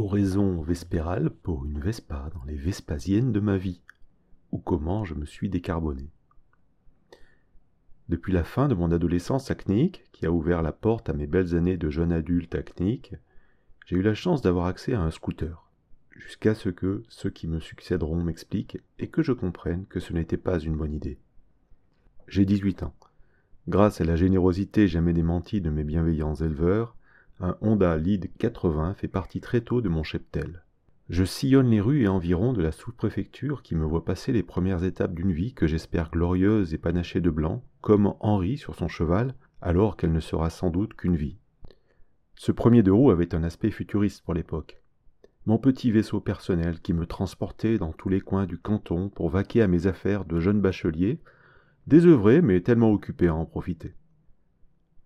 Oraison vespérale pour une Vespa dans les Vespasiennes de ma vie, ou comment je me suis décarboné. Depuis la fin de mon adolescence acnéique, qui a ouvert la porte à mes belles années de jeune adulte acnéique, j'ai eu la chance d'avoir accès à un scooter, jusqu'à ce que ceux qui me succéderont m'expliquent et que je comprenne que ce n'était pas une bonne idée. J'ai 18 ans. Grâce à la générosité jamais démentie de mes bienveillants éleveurs, un Honda Lead 80 fait partie très tôt de mon cheptel. Je sillonne les rues et environs de la sous-préfecture qui me voit passer les premières étapes d'une vie que j'espère glorieuse et panachée de blanc, comme Henri sur son cheval, alors qu'elle ne sera sans doute qu'une vie. Ce premier de roues avait un aspect futuriste pour l'époque. Mon petit vaisseau personnel qui me transportait dans tous les coins du canton pour vaquer à mes affaires de jeune bachelier, désœuvré mais tellement occupé à en profiter.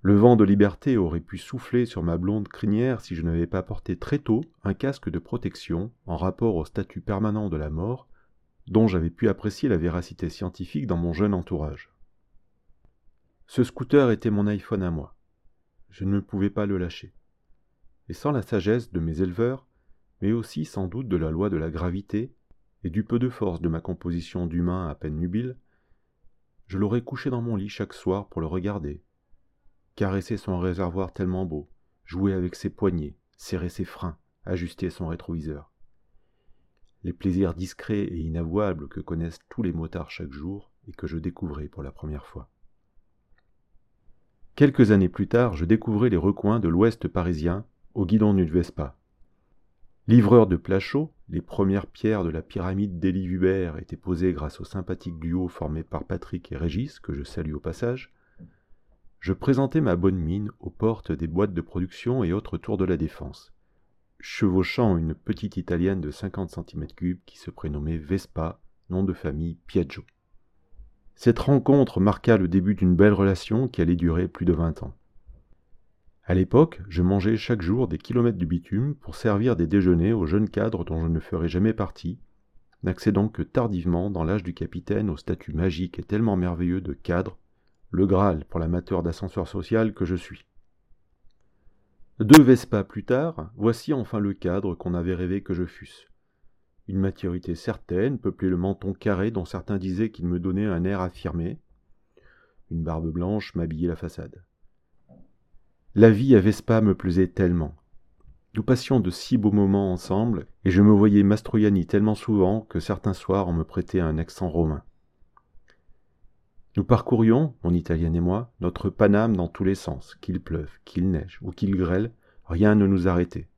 Le vent de liberté aurait pu souffler sur ma blonde crinière si je n'avais pas porté très tôt un casque de protection en rapport au statut permanent de la mort, dont j'avais pu apprécier la véracité scientifique dans mon jeune entourage. Ce scooter était mon iPhone à moi. Je ne pouvais pas le lâcher. Et sans la sagesse de mes éleveurs, mais aussi sans doute de la loi de la gravité et du peu de force de ma composition d'humain à peine nubile, je l'aurais couché dans mon lit chaque soir pour le regarder, caresser son réservoir tellement beau, jouer avec ses poignets, serrer ses freins, ajuster son rétroviseur. Les plaisirs discrets et inavouables que connaissent tous les motards chaque jour et que je découvrais pour la première fois. Quelques années plus tard, je découvrais les recoins de l'ouest parisien au guidon d'une Vespa. Livreur de plats les premières pierres de la pyramide d'Élie Hubert étaient posées grâce au sympathique duo formé par Patrick et Régis, que je salue au passage, je présentais ma bonne mine aux portes des boîtes de production et autres tours de la défense, chevauchant une petite italienne de 50 cm3 qui se prénommait Vespa, nom de famille Piaggio. Cette rencontre marqua le début d'une belle relation qui allait durer plus de vingt ans. À l'époque, je mangeais chaque jour des kilomètres de bitume pour servir des déjeuners aux jeunes cadres dont je ne ferais jamais partie, n'accédant que tardivement dans l'âge du capitaine au statut magique et tellement merveilleux de cadre le Graal pour l'amateur d'ascenseur social que je suis. Deux Vespa plus tard, voici enfin le cadre qu'on avait rêvé que je fusse. Une maturité certaine, peuplée le menton carré dont certains disaient qu'il me donnait un air affirmé. Une barbe blanche m'habillait la façade. La vie à Vespa me plaisait tellement. Nous passions de si beaux moments ensemble, et je me voyais Mastroianni tellement souvent que certains soirs on me prêtait un accent romain. Nous parcourions, mon italienne et moi, notre Paname dans tous les sens, qu'il pleuve, qu'il neige ou qu'il grêle, rien ne nous arrêtait.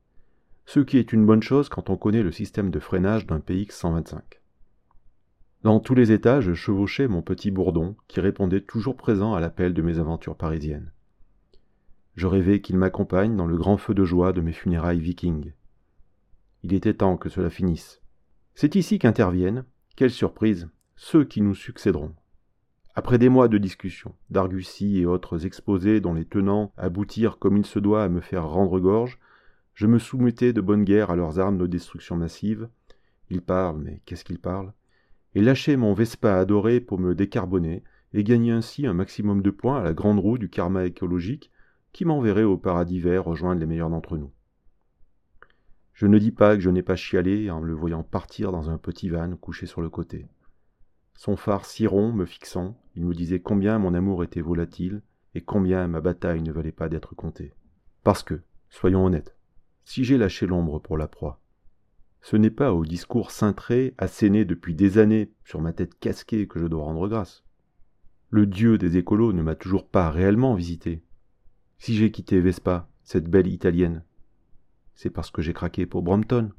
Ce qui est une bonne chose quand on connaît le système de freinage d'un PX 125. Dans tous les états, je chevauchais mon petit bourdon, qui répondait toujours présent à l'appel de mes aventures parisiennes. Je rêvais qu'il m'accompagne dans le grand feu de joie de mes funérailles vikings. Il était temps que cela finisse. C'est ici qu'interviennent, quelle surprise, ceux qui nous succéderont. Après des mois de discussions, d'argussie et autres exposés dont les tenants aboutirent comme il se doit à me faire rendre gorge, je me soumettais de bonne guerre à leurs armes de destruction massive. Ils parlent, mais qu'est-ce qu'ils parlent? Et lâchais mon Vespa adoré pour me décarboner et gagner ainsi un maximum de points à la grande roue du karma écologique qui m'enverrait au paradis vert rejoindre les meilleurs d'entre nous. Je ne dis pas que je n'ai pas chialé en le voyant partir dans un petit van couché sur le côté son phare si rond me fixant, il me disait combien mon amour était volatile et combien ma bataille ne valait pas d'être comptée. Parce que, soyons honnêtes, si j'ai lâché l'ombre pour la proie, ce n'est pas au discours cintré, asséné depuis des années sur ma tête casquée que je dois rendre grâce. Le dieu des écolos ne m'a toujours pas réellement visité. Si j'ai quitté Vespa, cette belle italienne, c'est parce que j'ai craqué pour Brompton,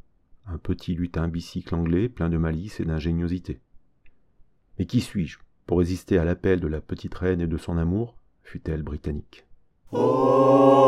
un petit lutin bicycle anglais plein de malice et d'ingéniosité. Mais qui suis-je pour résister à l'appel de la petite reine et de son amour, fut-elle britannique. Oh,